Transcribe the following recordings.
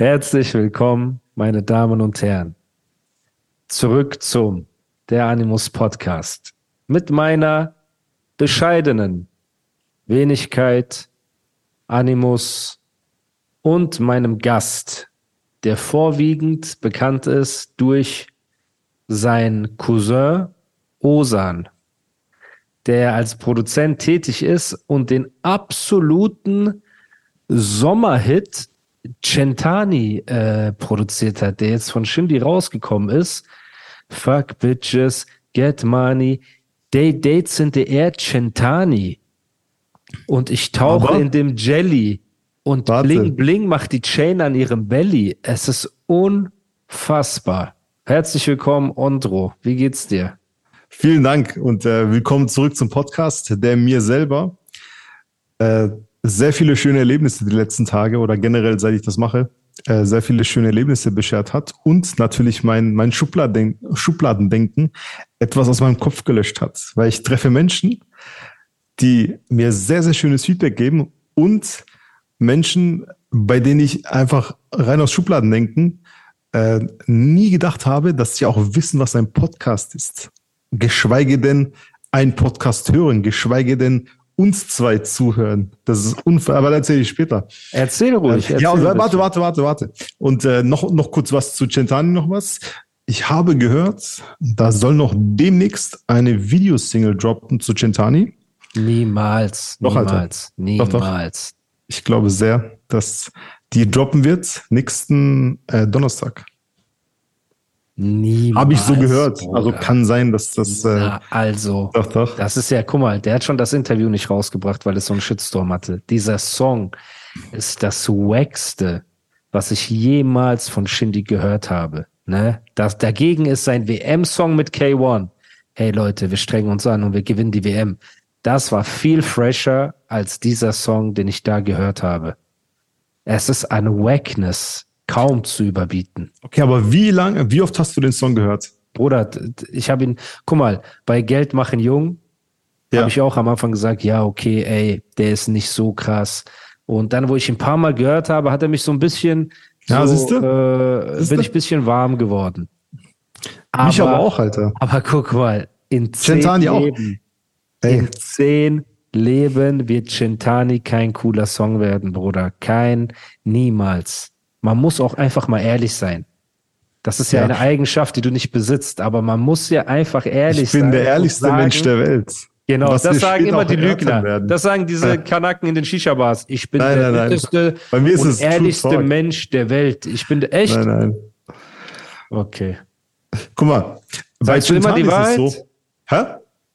Herzlich willkommen, meine Damen und Herren. Zurück zum Der Animus Podcast mit meiner bescheidenen Wenigkeit, Animus und meinem Gast, der vorwiegend bekannt ist durch sein Cousin Osan, der als Produzent tätig ist und den absoluten Sommerhit Centani äh, produziert hat, der jetzt von Shindy rausgekommen ist. Fuck Bitches, Get Money, They Dates in the Air Centani. Und ich tauche Aber in dem Jelly und warte. Bling Bling macht die Chain an ihrem Belly. Es ist unfassbar. Herzlich willkommen, Ondro. Wie geht's dir? Vielen Dank und äh, willkommen zurück zum Podcast, der mir selber äh, sehr viele schöne Erlebnisse die letzten Tage oder generell, seit ich das mache, äh, sehr viele schöne Erlebnisse beschert hat und natürlich mein, mein Schubladen, Schubladendenken etwas aus meinem Kopf gelöscht hat, weil ich treffe Menschen, die mir sehr, sehr schönes Feedback geben und Menschen, bei denen ich einfach rein aus Schubladendenken äh, nie gedacht habe, dass sie auch wissen, was ein Podcast ist. Geschweige denn ein Podcast hören, geschweige denn uns zwei zuhören. Das ist unfair, aber erzähle ich später. Erzähl ruhig. Erzähl ja, und warte, warte, warte, warte. Und äh, noch, noch kurz was zu Centani noch was. Ich habe gehört, da soll noch demnächst eine Videosingle droppen zu Centani. Niemals. Doch, niemals. Alter. Niemals. Doch, doch. Ich glaube sehr, dass die droppen wird nächsten äh, Donnerstag. Niemals. Habe ich so gehört. Bruder. Also kann sein, dass das. Äh, Na, also, doch, doch. das ist ja, guck mal, der hat schon das Interview nicht rausgebracht, weil es so einen Shitstorm hatte. Dieser Song ist das wackste, was ich jemals von Shindy gehört habe. Ne? Das, dagegen ist sein WM-Song mit K1. Hey Leute, wir strengen uns an und wir gewinnen die WM. Das war viel fresher als dieser Song, den ich da gehört habe. Es ist eine Wackness kaum zu überbieten. Okay, aber wie lange, wie oft hast du den Song gehört? Bruder, ich habe ihn, guck mal, bei Geld machen jung ja. habe ich auch am Anfang gesagt, ja, okay, ey, der ist nicht so krass. Und dann, wo ich ihn ein paar Mal gehört habe, hat er mich so ein bisschen, ja, so, siehste? Äh, bin ich ein bisschen warm geworden. Aber, mich aber auch, Alter. Aber guck mal, in zehn Leben, in zehn Leben wird Centani kein cooler Song werden, Bruder. Kein, niemals. Man muss auch einfach mal ehrlich sein. Das ist ja, ja, eine Eigenschaft, die du nicht besitzt, aber man muss ja einfach ehrlich sein. Ich bin der ehrlichste sagen, Mensch der Welt. Genau, Was das sagen immer die Lügner. Das sagen diese Kanaken in den Shisha-Bars. Ich bin nein, der nein, und ehrlichste Mensch der Welt. Ich bin der, echt? Nein, nein. Okay. Guck mal. Sagst du immer die Wahrheit? So. Hä?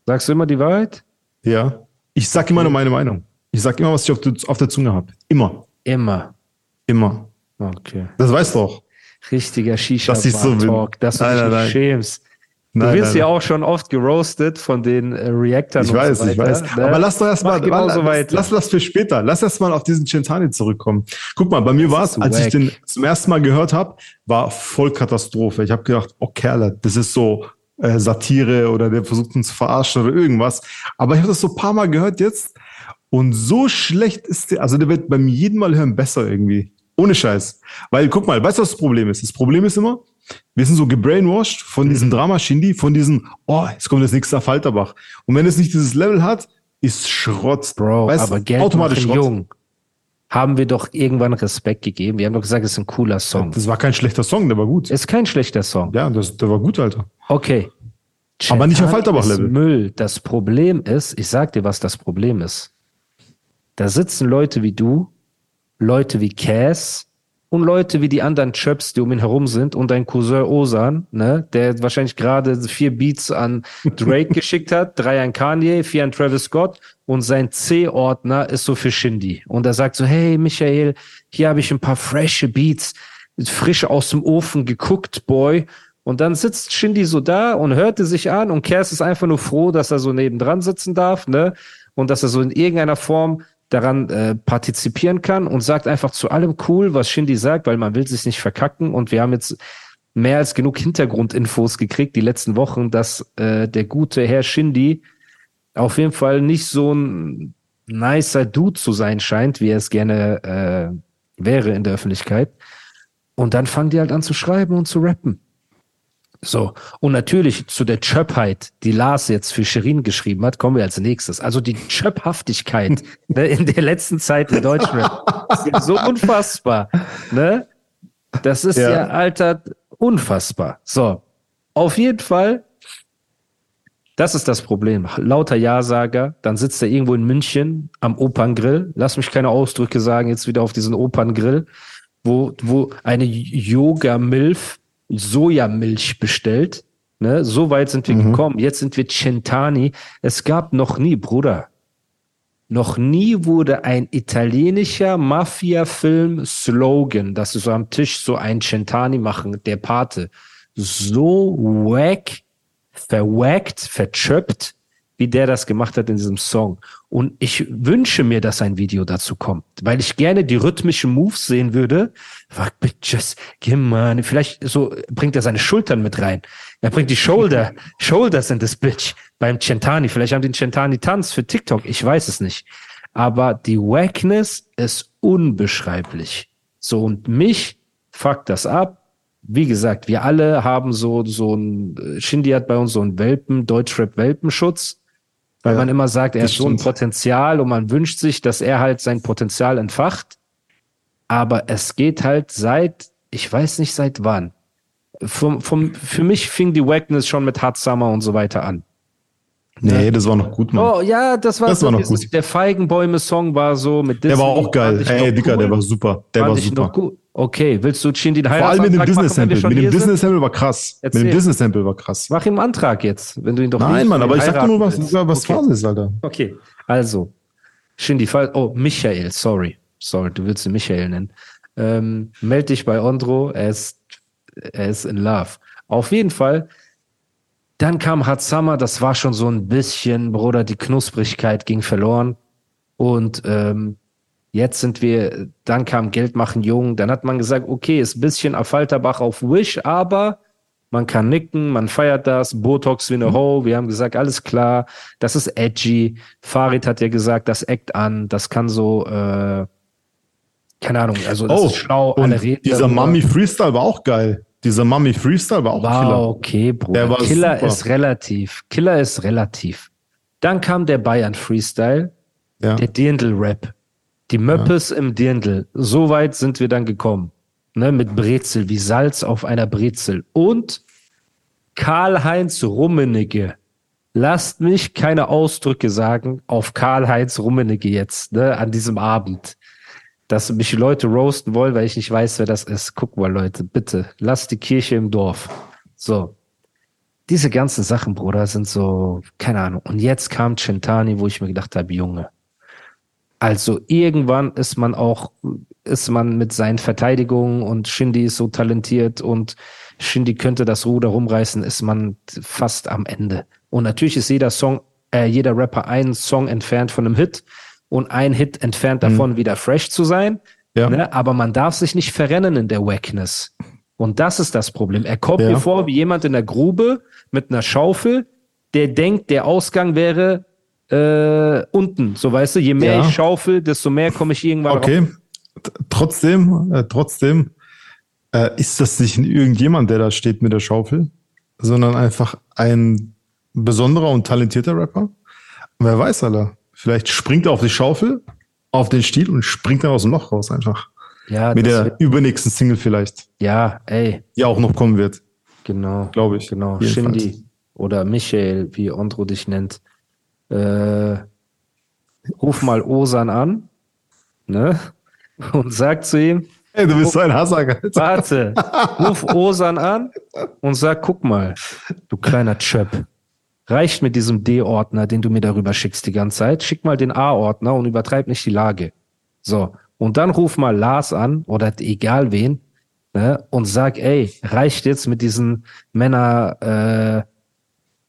Sagst du immer die Wahrheit? Ja. Ich sag immer nur meine Meinung. Ich sag immer, was ich auf, auf der Zunge habe. Immer. Immer. Immer. Okay. Das weißt du auch. Richtiger Shisha-Talk, dass du nein, dich nein, schämst. Du nein, wirst nein, ja auch schon oft geroastet von den äh, Reactern. Ich weiß, so ich weiß. Ne? Aber lass doch erstmal, lass, lass, lass das für später. Lass erst mal auf diesen Centani zurückkommen. Guck mal, bei mir war es, als wack. ich den zum ersten Mal gehört habe, war voll Katastrophe. Ich habe gedacht, oh Kerle, das ist so äh, Satire oder der versucht uns zu verarschen oder irgendwas. Aber ich habe das so ein paar Mal gehört jetzt und so schlecht ist der, also der wird beim jeden Mal hören besser irgendwie. Ohne Scheiß. Weil, guck mal, weißt du, was das Problem ist? Das Problem ist immer, wir sind so gebrainwashed von diesem Drama-Shindy, von diesem, oh, jetzt kommt das nächste Falterbach. Und wenn es nicht dieses Level hat, ist Schrott. Bro, weißt, aber Geld automatisch Schrott. jung. Haben wir doch irgendwann Respekt gegeben. Wir haben doch gesagt, es ist ein cooler Song. Das war kein schlechter Song, der war gut. Ist kein schlechter Song. Ja, das, der war gut, Alter. Okay. aber nicht auf Falterbach-Level. Müll. Das Problem ist, ich sag dir, was das Problem ist. Da sitzen Leute wie du, Leute wie Cass und Leute wie die anderen Chöps, die um ihn herum sind und dein Cousin Osan, ne, der wahrscheinlich gerade vier Beats an Drake geschickt hat, drei an Kanye, vier an Travis Scott und sein C-Ordner ist so für Shindy. Und er sagt so, hey Michael, hier habe ich ein paar frische Beats, frisch aus dem Ofen geguckt, Boy. Und dann sitzt Shindy so da und hörte sich an und Cass ist einfach nur froh, dass er so nebendran sitzen darf, ne? Und dass er so in irgendeiner Form daran äh, partizipieren kann und sagt einfach zu allem cool, was Shindy sagt, weil man will sich nicht verkacken und wir haben jetzt mehr als genug Hintergrundinfos gekriegt die letzten Wochen, dass äh, der gute Herr Shindy auf jeden Fall nicht so ein nicer Dude zu sein scheint, wie er es gerne äh, wäre in der Öffentlichkeit. Und dann fangen die halt an zu schreiben und zu rappen. So, und natürlich zu der Chöpheit, die Lars jetzt für Shirin geschrieben hat, kommen wir als nächstes. Also die Chöphaftigkeit ne, in der letzten Zeit in Deutschrap ist so unfassbar. Ne? Das ist ja. ja, Alter, unfassbar. So, auf jeden Fall, das ist das Problem. Lauter Ja-Sager, dann sitzt er irgendwo in München am Operngrill. Lass mich keine Ausdrücke sagen, jetzt wieder auf diesen Operngrill, wo, wo eine Yoga-Milf Sojamilch bestellt. Ne? So weit sind wir mhm. gekommen. Jetzt sind wir Centani. Es gab noch nie, Bruder, noch nie wurde ein italienischer Mafia-Film-Slogan, dass sie so am Tisch so ein Centani machen, der Pate, so wack, verwackt, verchöppt, wie der das gemacht hat in diesem Song. Und ich wünsche mir, dass ein Video dazu kommt, weil ich gerne die rhythmischen Moves sehen würde. Fuck bitches, give money. Vielleicht so bringt er seine Schultern mit rein. Er bringt die Shoulder, Shoulders in das Bitch beim Centani. Vielleicht haben die einen Centani-Tanz für TikTok. Ich weiß es nicht. Aber die Wackness ist unbeschreiblich. So, und mich fuckt das ab. Wie gesagt, wir alle haben so, so ein, Shindy hat bei uns so einen Welpen, Deutschrap-Welpenschutz weil ja, man immer sagt, er hat so ein Potenzial und man wünscht sich, dass er halt sein Potenzial entfacht. Aber es geht halt seit, ich weiß nicht seit wann. Vom, vom, für mich fing die Wackness schon mit Hard Summer und so weiter an. Nee, das war noch gut, Mann. Oh, ja, das war, das war noch gut. Der Feigenbäume-Song war so mit Disney. Der war auch geil. Ey, Dicker, cool. der war super. Der war super. Okay, willst du Chindi Vor allem mit dem Disney-Sample. Mit dem Disney-Sample war krass. Erzähl. Mit dem Disney-Sample war krass. Mach ihm einen Antrag jetzt, wenn du ihn doch Nein, Mann, aber ich sag nur, was, was okay. Phase ist, Alter. Okay, also. Shindy, oh, Michael, sorry. Sorry, du willst ihn Michael nennen. Ähm, meld dich bei Ondro, er ist, er ist in love. Auf jeden Fall. Dann kam Summer, das war schon so ein bisschen, Bruder, die Knusprigkeit ging verloren. Und ähm, Jetzt sind wir, dann kam Geld machen jung, dann hat man gesagt, okay, ist ein bisschen Affalterbach auf Wish, aber man kann nicken, man feiert das, Botox wie eine mhm. Ho, wir haben gesagt, alles klar, das ist edgy. Farid hat ja gesagt, das eckt an, das kann so, äh, keine Ahnung, also das oh, ist schlau, alle reden. Dieser darüber. Mummy Freestyle war auch geil. Dieser Mummy Freestyle war auch wow, Killer. okay, Bruder. Der war Killer super. ist relativ. Killer ist relativ. Dann kam der Bayern Freestyle, ja. der Dirndl Rap. Die Möppes ja. im Dirndl. So weit sind wir dann gekommen. Ne, mit Brezel, wie Salz auf einer Brezel. Und Karl-Heinz Rummenigge. Lasst mich keine Ausdrücke sagen auf Karl-Heinz Rummenigge jetzt, ne, an diesem Abend. Dass mich Leute roasten wollen, weil ich nicht weiß, wer das ist. Guck mal, Leute, bitte, lasst die Kirche im Dorf. So. Diese ganzen Sachen, Bruder, sind so, keine Ahnung. Und jetzt kam Centani, wo ich mir gedacht habe, Junge, also irgendwann ist man auch, ist man mit seinen Verteidigungen und Shindy ist so talentiert und Shindy könnte das Ruder rumreißen, ist man fast am Ende. Und natürlich ist jeder Song, äh, jeder Rapper einen Song entfernt von einem Hit und ein Hit entfernt mhm. davon, mhm. wieder fresh zu sein. Ja. Ne? Aber man darf sich nicht verrennen in der Wackness. Und das ist das Problem. Er kommt ja. mir vor wie jemand in der Grube mit einer Schaufel, der denkt, der Ausgang wäre äh, unten, so weißt du, je mehr ja. ich schaufel, desto mehr komme ich irgendwann Okay, raus. trotzdem, äh, trotzdem äh, ist das nicht irgendjemand, der da steht mit der Schaufel, sondern einfach ein besonderer und talentierter Rapper. Und wer weiß, Alter, vielleicht springt er auf die Schaufel, auf den Stiel und springt dann aus dem Loch raus einfach. Ja, mit der übernächsten Single vielleicht. Ja, ey. Die auch noch kommen wird. Genau. Glaube ich. Genau. Shindy oder Michael, wie Andro dich nennt äh, ruf mal Osan an, ne? Und sag zu ihm, Hey, du bist so ein Hassager. Warte, ruf Osan an und sag, guck mal, du kleiner Chöp. Reicht mit diesem D-Ordner, den du mir darüber schickst die ganze Zeit. Schick mal den A-Ordner und übertreib nicht die Lage. So. Und dann ruf mal Lars an oder egal wen, ne, und sag, ey, reicht jetzt mit diesen Männer, äh,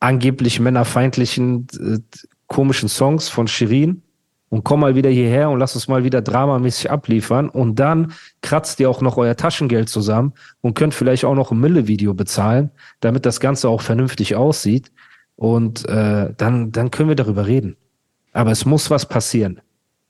angeblich männerfeindlichen äh, komischen Songs von Shirin und komm mal wieder hierher und lass uns mal wieder dramamäßig abliefern und dann kratzt ihr auch noch euer Taschengeld zusammen und könnt vielleicht auch noch ein Mille-Video bezahlen, damit das Ganze auch vernünftig aussieht und äh, dann, dann können wir darüber reden. Aber es muss was passieren.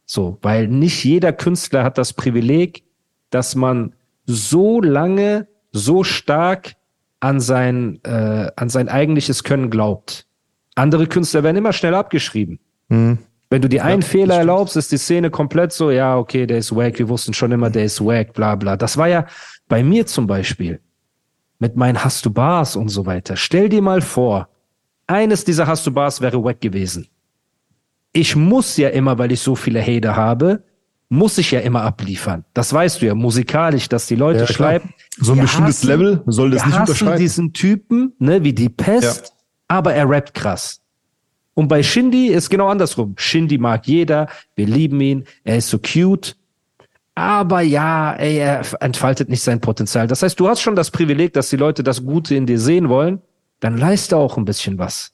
So, weil nicht jeder Künstler hat das Privileg, dass man so lange, so stark an sein, äh, an sein eigentliches Können glaubt. Andere Künstler werden immer schnell abgeschrieben. Mhm. Wenn du dir einen ja, Fehler erlaubst, ist die Szene komplett so, ja, okay, der ist wack, wir wussten schon immer, der ist wack, bla bla. Das war ja bei mir zum Beispiel mit meinen Hast du Bars und so weiter. Stell dir mal vor, eines dieser Hast du Bars wäre wack gewesen. Ich muss ja immer, weil ich so viele Hater habe, muss ich ja immer abliefern. Das weißt du ja musikalisch, dass die Leute ja, schreiben. So ein bestimmtes hassen, Level soll das nicht unterscheiden. diesen Typen, ne, wie die Pest, ja. Aber er rappt krass. Und bei Shindy ist genau andersrum. Shindy mag jeder, wir lieben ihn, er ist so cute. Aber ja, ey, er entfaltet nicht sein Potenzial. Das heißt, du hast schon das Privileg, dass die Leute das Gute in dir sehen wollen. Dann leiste auch ein bisschen was.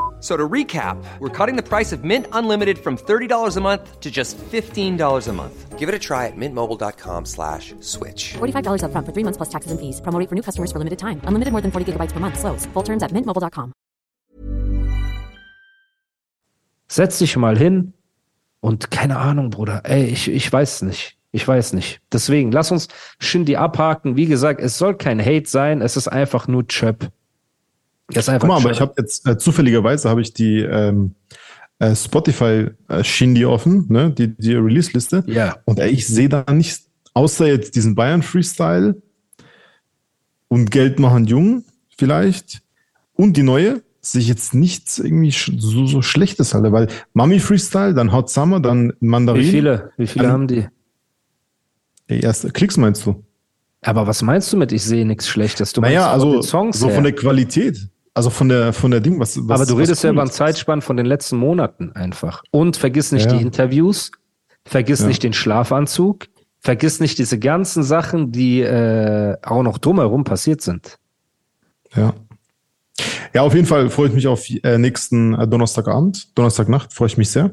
So to recap, we're cutting the price of Mint Unlimited from $30 a month to just $15 a month. Give it a try at mintmobile.com slash switch. $45 up front for three months plus taxes and fees. Promoting for new customers for limited time. Unlimited more than 40 gigabytes per month. Slows. Full terms at mintmobile.com. Setz dich mal hin und keine Ahnung, Bruder. Ey, ich, ich weiß nicht. Ich weiß nicht. Deswegen, lass uns Shindy abhaken. Wie gesagt, es soll kein Hate sein. Es ist einfach nur Chöp. Das ist einfach Guck mal, aber ich habe jetzt äh, zufälligerweise habe ich die ähm, äh, Spotify äh, Shindy offen, ne, die, die Release-Liste. Ja. Und äh, ich sehe da nicht, außer jetzt diesen Bayern Freestyle und Geld machen jung vielleicht und die neue, sehe ich jetzt nichts irgendwie so, so Schlechtes halt, weil Mami Freestyle, dann Hot Summer, dann Mandarin. Wie viele? Wie viele dann, haben die? Erst Klicks meinst du? Aber was meinst du mit, ich sehe nichts Schlechtes? Du naja, also so her. von der Qualität. Also von der von der Ding, was, was Aber du redest ja über einen Zeitspann von den letzten Monaten einfach. Und vergiss nicht ja. die Interviews, vergiss ja. nicht den Schlafanzug, vergiss nicht diese ganzen Sachen, die äh, auch noch drumherum passiert sind. Ja. Ja, auf jeden Fall freue ich mich auf äh, nächsten äh, Donnerstagabend, Donnerstagnacht, freue ich mich sehr,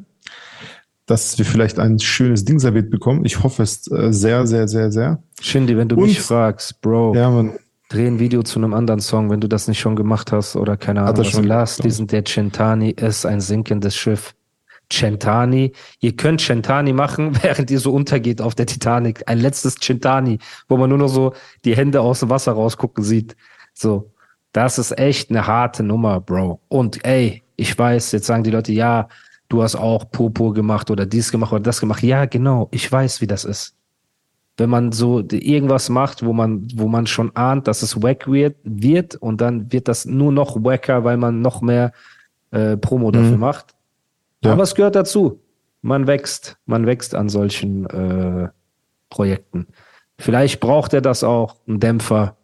dass wir vielleicht ein schönes Ding serviert bekommen. Ich hoffe es äh, sehr, sehr, sehr, sehr. Shindy, wenn du Und, mich fragst, Bro. Ja, man dreh ein Video zu einem anderen Song, wenn du das nicht schon gemacht hast oder keine Ahnung. Was. Lass diesen, der Centani ist ein sinkendes Schiff. Centani. Ihr könnt Centani machen, während ihr so untergeht auf der Titanic. Ein letztes Centani, wo man nur noch so die Hände aus dem Wasser rausgucken sieht. So. Das ist echt eine harte Nummer, Bro. Und ey, ich weiß, jetzt sagen die Leute, ja, du hast auch Popo gemacht oder dies gemacht oder das gemacht. Ja, genau. Ich weiß, wie das ist wenn man so irgendwas macht, wo man, wo man schon ahnt, dass es wack wird, wird und dann wird das nur noch wacker, weil man noch mehr äh, Promo dafür mhm. macht. Ja. Aber es gehört dazu. Man wächst, man wächst an solchen äh, Projekten. Vielleicht braucht er das auch, ein Dämpfer,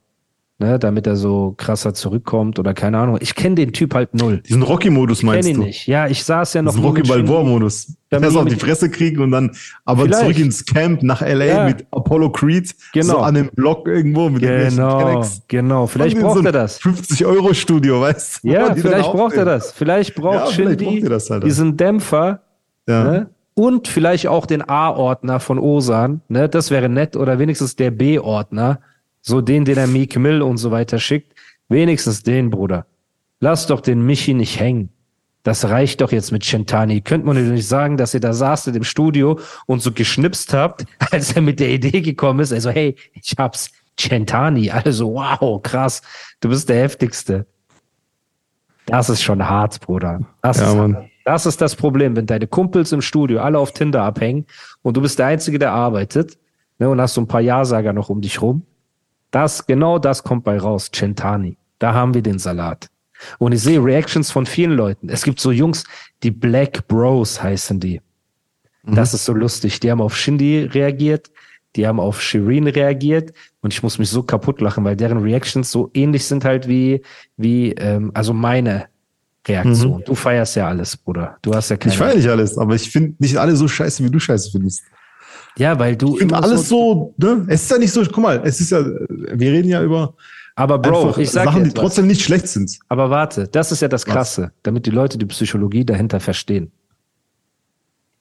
ne, damit er so krasser zurückkommt oder keine Ahnung. Ich kenne den Typ halt null. Diesen Rocky-Modus meinst ihn du? nicht. Ja, ich saß ja noch. Diesen Rocky-Balboa-Modus. Erst auf die Fresse kriegen und dann aber Vielleicht. zurück ins Camp nach LA ja. mit Apollo Creed. Genau. So an dem Block irgendwo mit genau, Genau, vielleicht braucht so er das. 50-Euro-Studio, weißt du? Ja, vielleicht braucht er das. Vielleicht braucht ja, Shindy halt diesen Dämpfer. Ja. Ne? Und vielleicht auch den A-Ordner von Osan. Ne? Das wäre nett. Oder wenigstens der B-Ordner so den, den er Meek Mill und so weiter schickt. Wenigstens den, Bruder. Lass doch den Michi nicht hängen. Das reicht doch jetzt mit Chentani. Könnt man nicht sagen, dass ihr da saßt in dem Studio und so geschnipst habt, als er mit der Idee gekommen ist. Also, hey, ich hab's. Chentani. Also, wow, krass. Du bist der Heftigste. Das ist schon hart, Bruder. Das, ja, ist, Mann. das ist das Problem, wenn deine Kumpels im Studio alle auf Tinder abhängen und du bist der Einzige, der arbeitet ne, und hast so ein paar Ja-Sager noch um dich rum das, genau das kommt bei raus. Centani. Da haben wir den Salat. Und ich sehe Reactions von vielen Leuten. Es gibt so Jungs, die Black Bros heißen die. Mhm. Das ist so lustig. Die haben auf Shindy reagiert, die haben auf Shireen reagiert und ich muss mich so kaputt lachen, weil deren Reactions so ähnlich sind halt wie, wie, ähm, also meine Reaktion. Mhm. Du feierst ja alles, Bruder. Du hast ja keine. Ich feiere nicht alles, aber ich finde nicht alle so scheiße, wie du scheiße findest. Ja, weil du. Ich finde alles so, ne? Es ist ja nicht so, guck mal, es ist ja, wir reden ja über. Aber Bro, ich sag Sachen, die trotzdem nicht schlecht sind. Aber warte, das ist ja das Krasse, Was? damit die Leute die Psychologie dahinter verstehen.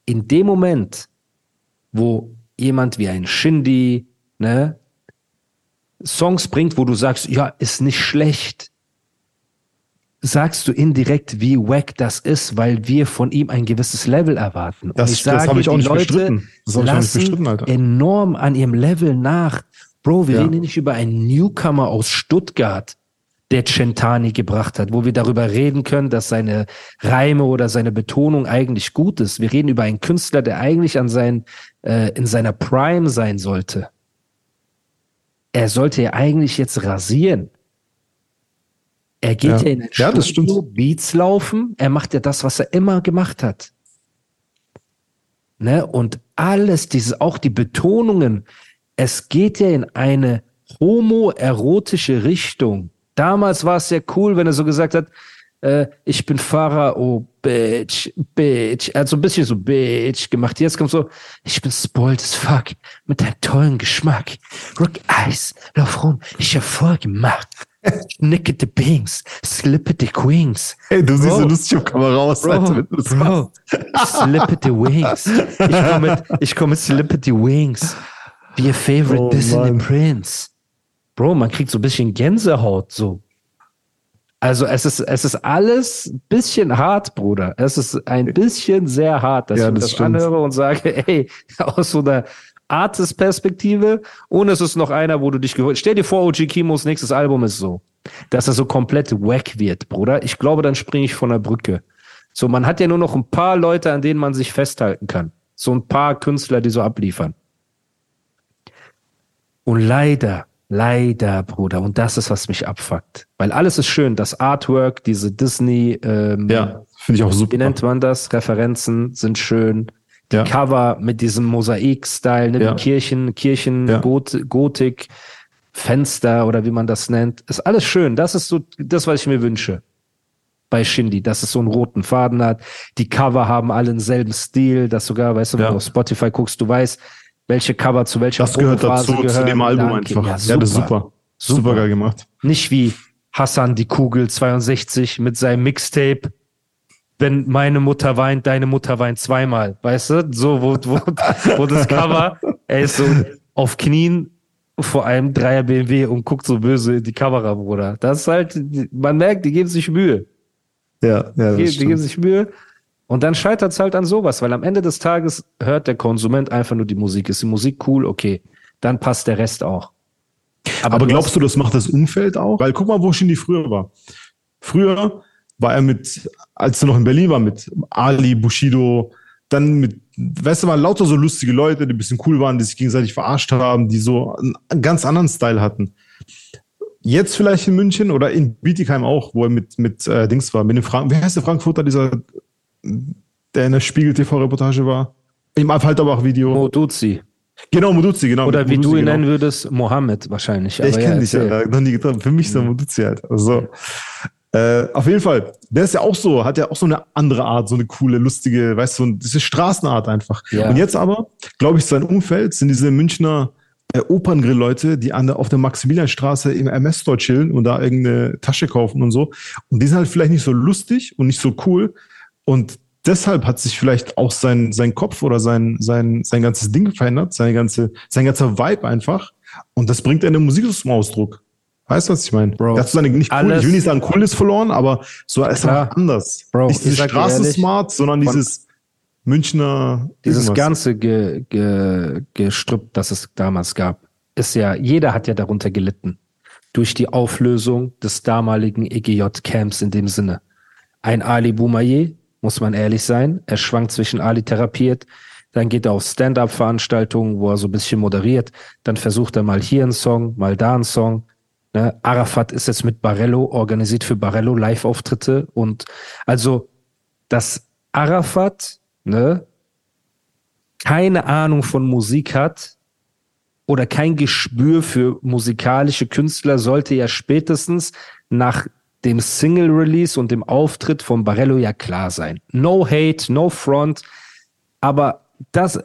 In dem Moment, wo jemand wie ein Shindy, ne, Songs bringt, wo du sagst, ja, ist nicht schlecht, sagst du indirekt, wie wack das ist, weil wir von ihm ein gewisses Level erwarten. Das, Und ich das sage, habe ich auch nicht Leute bestritten. Das habe ich auch nicht bestritten, Alter. enorm an ihrem Level nach. Bro, wir Ja. reden nicht über einen Newcomer aus Stuttgart, der Centani gebracht hat, wo wir darüber reden können, dass seine Reime oder seine Betonung eigentlich gut ist. Wir reden über einen Künstler, der eigentlich an sein, äh, in seiner Prime sein sollte. Er sollte ja eigentlich jetzt rasieren. Er geht Ja. ja, in ein Ja, Studio. Beats laufen. Er macht ja das, was er immer gemacht hat. Ne? Und alles, dieses, auch die Betonungen, es geht ja in eine homoerotische Richtung. Damals war es ja cool, wenn er so gesagt hat, äh, ich bin Fahrer, oh Bitch, Bitch. Er hat so ein bisschen so Bitch gemacht. Jetzt kommt so, ich bin spoiled as fuck mit deinem tollen Geschmack. Rock Eis, lauf rum, ich hab vorgemacht. Nicke the Bings, slippe the Queens. Hey, du siehst Bro. so lustig auf Kamera aus, Bro, Alter, wenn du das Bro, Slip the Wings. Ich komme mit, ich komm mit Slip the Wings. Be a favorite Oh, Disney. Prince. Bro, man kriegt so ein bisschen Gänsehaut, so. Also es ist, es ist alles ein bisschen hart, Bruder. Es ist ein bisschen sehr hart, dass Ja, ich das das anhöre und sage, ey, aus so einer Artist-Perspektive und es ist noch einer, wo du dich gewöhnt. Stell dir vor, OG Kimos nächstes Album ist so, dass er so komplett wack wird, Bruder. Ich glaube, dann springe ich von der Brücke. So, man hat ja nur noch ein paar Leute, an denen man sich festhalten kann. So ein paar Künstler, die so abliefern. Und leider, leider, Bruder, und das ist, was mich abfuckt. Weil alles ist schön, das Artwork, diese Disney, ähm, Ja, finde ich auch super. wie nennt man das? Referenzen sind schön. Die Ja. Cover mit diesem Mosaik-Style, ne? Ja. Kirchen, Kirchen, Ja. Got Gotik, Fenster oder wie man das nennt. Ist alles schön. Das ist so das, was ich mir wünsche. Bei Shindy, dass es so einen roten Faden hat. Die Cover haben alle denselben Stil, dass sogar, weißt du, wenn du auf Spotify guckst, du weißt, welche Cover zu welcher Das gehört dazu, zu gehören. dem Album Danke. einfach. Ja, Ja, das ist super. Super. Super geil gemacht. Nicht wie Hassan die Kugel 62 mit seinem Mixtape. Wenn meine Mutter weint, deine Mutter weint zweimal. Weißt du? So, wo, wo, wo das Cover, er ist so auf Knien vor einem Dreier BMW und guckt so böse in die Kamera, Bruder. Das ist halt, man merkt, die geben sich Mühe. Ja, ja, Die, das die geben stimmt. sich Mühe. Und dann scheitert es halt an sowas, weil am Ende des Tages hört der Konsument einfach nur die Musik. Ist die Musik cool? Okay. Dann passt der Rest auch. Aber glaubst du, das macht das Umfeld auch? Weil guck mal, wo Shindy früher war. Früher war er mit, als er noch in Berlin war, mit Ali, Bushido, dann mit, weißt du, waren lauter so lustige Leute, die ein bisschen cool waren, die sich gegenseitig verarscht haben, die so einen ganz anderen Style hatten. Jetzt vielleicht in München oder in Bietigheim auch, wo er mit, mit äh, Dings war, mit dem Frank, wie heißt der Frankfurter, dieser, der in der Spiegel-TV-Reportage war? Im Alfalterbach-Video. Moduzi. genau, Moduzi, genau. Oder wie Moduzi, du ihn genau. nennen würdest, Mohammed wahrscheinlich. Ja, ich kenne dich, erzähl. Alter. Noch nie getroffen. Für mich ist der Muduzi halt. Also, äh, auf jeden Fall. Der ist ja auch so, hat ja auch so eine andere Art, so eine coole, lustige, weißt du, so diese Straßenart einfach. Ja. Und jetzt aber, glaube ich, sein Umfeld sind diese Münchner äh, Operngrill-Leute, die an der, auf der Maximilianstraße im MS-Store chillen und da irgendeine Tasche kaufen und so. Und die sind halt vielleicht nicht so lustig und nicht so cool. Und deshalb hat sich vielleicht auch sein, sein Kopf oder sein, sein, sein ganzes Ding verändert, seine ganze, sein ganzer Vibe einfach. Und das bringt in der Musik zum Ausdruck. Weißt du, was ich meine? Bro, so seine nicht cool, ich will nicht sagen Coolness verloren, aber so ist einfach anders. Bro, nicht ich dieses Straßensmart, sondern dieses Münchner Dieses irgendwas. ganze Ge Ge Gestrüpp, das es damals gab, ist ja, jeder hat ja darunter gelitten. Durch die Auflösung des damaligen EGJ-Camps in dem Sinne. Ein Ali Boumaier, muss man ehrlich sein, er schwankt zwischen Ali therapiert, dann geht er auf Stand-up-Veranstaltungen, wo er so ein bisschen moderiert, dann versucht er mal hier einen Song, mal da einen Song. Ne? Arafat ist jetzt mit Barello, organisiert für Barello Live-Auftritte und also, dass Arafat, ne, keine Ahnung von Musik hat oder kein Gespür für musikalische Künstler, sollte ja spätestens nach dem Single-Release und dem Auftritt von Barello ja klar sein. No hate, no front, aber das,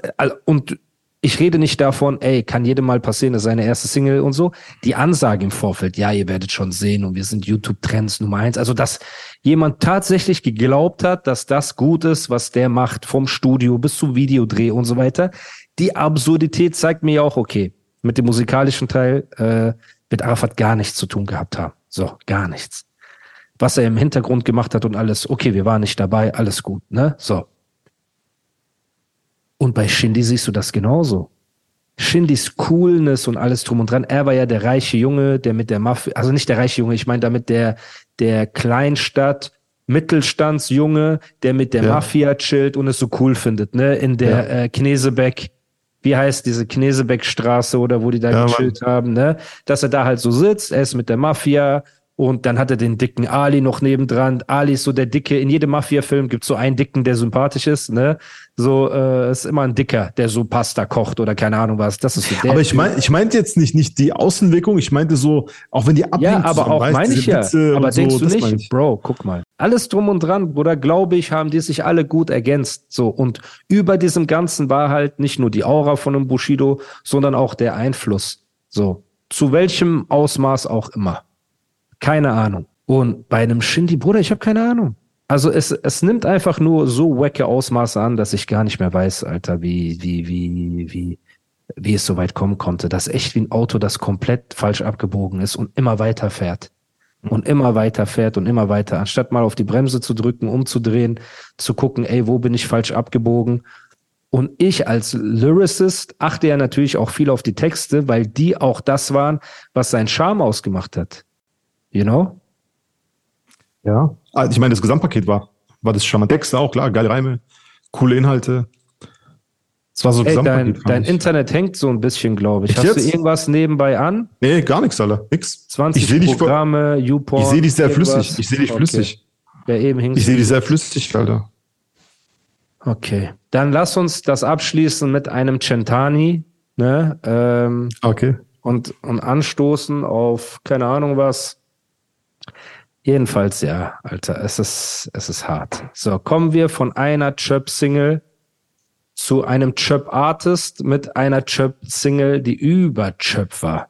und ich rede nicht davon, ey, kann jedem mal passieren, das ist seine erste Single und so. Die Ansage im Vorfeld, ja, ihr werdet schon sehen und wir sind YouTube-Trends Nummer eins. Also, dass jemand tatsächlich geglaubt hat, dass das gut ist, was der macht, vom Studio bis zum Videodreh und so weiter. die Absurdität zeigt mir auch, okay, mit dem musikalischen Teil äh, wird Arafat gar nichts zu tun gehabt haben. So, gar nichts. Was er im Hintergrund gemacht hat und alles, okay, wir waren nicht dabei, alles gut, ne? So. Und bei Shindy siehst du das genauso. Shindys Coolness und alles drum und dran. Er war ja der reiche Junge, der mit der Mafia, also nicht der reiche Junge, ich meine damit der, der Kleinstadt, Mittelstandsjunge, der mit der ja. Mafia chillt und es so cool findet, ne? In der ja. äh, Knesebeck, wie heißt diese Knesebeckstraße oder wo die da ja, gechillt Mann. haben, ne? Dass er da halt so sitzt, er ist mit der Mafia, und dann hat er den dicken Ali noch nebendran. Ali ist so der Dicke. In jedem Mafia-Film gibt es so einen Dicken, der sympathisch ist. Ne? So äh, ist immer ein Dicker, der so Pasta kocht oder keine Ahnung was. Das ist so der. Aber ich meine, ich meinte jetzt nicht nicht die Außenwirkung. Ich meinte so, auch wenn die ablenkt, Ja, aber auch meine ich ja. Aber denkst so, du nicht, Bro? Guck mal. Alles drum und dran, Bruder, glaube ich, haben die sich alle gut ergänzt. So und über diesem Ganzen war halt nicht nur die Aura von einem Bushido, sondern auch der Einfluss. So zu welchem Ausmaß auch immer. Keine Ahnung. Und bei einem Shindy, Bruder, ich habe keine Ahnung. Also es, es nimmt einfach nur so wacke Ausmaße an, dass ich gar nicht mehr weiß, Alter, wie, wie, wie, wie, wie es so weit kommen konnte. Das ist echt wie ein Auto, das komplett falsch abgebogen ist und immer weiter fährt. Und immer weiter fährt und immer weiter. Anstatt mal auf die Bremse zu drücken, umzudrehen, zu gucken, ey, wo bin ich falsch abgebogen? Und ich als Lyricist achte ja natürlich auch viel auf die Texte, weil die auch das waren, was seinen Charme ausgemacht hat. You know? Ja. Also ich meine, das Gesamtpaket war, war das charmant. Texte auch, klar, geile Reime, coole Inhalte. Es war so Ey, dein, dein Internet hängt so ein bisschen, glaube ich. Echt Hast jetzt? du irgendwas nebenbei an? Nee, gar nichts, Alter. Nix. 20 ich dich Programme, YouPorn. Ich sehe dich sehr irgendwas. flüssig. Ich sehe dich okay. flüssig. Ja, eben ich sehe dich sehr flüssig, Alter. Okay. Dann lass uns das abschließen mit einem Centani. Ne? Ähm, okay. Und, und anstoßen auf, keine Ahnung was, Jedenfalls, ja, Alter, es ist, es ist hart. So, kommen wir von einer Chöp-Single zu einem Chöp-Artist mit einer Chöp-Single, die über Chöp war.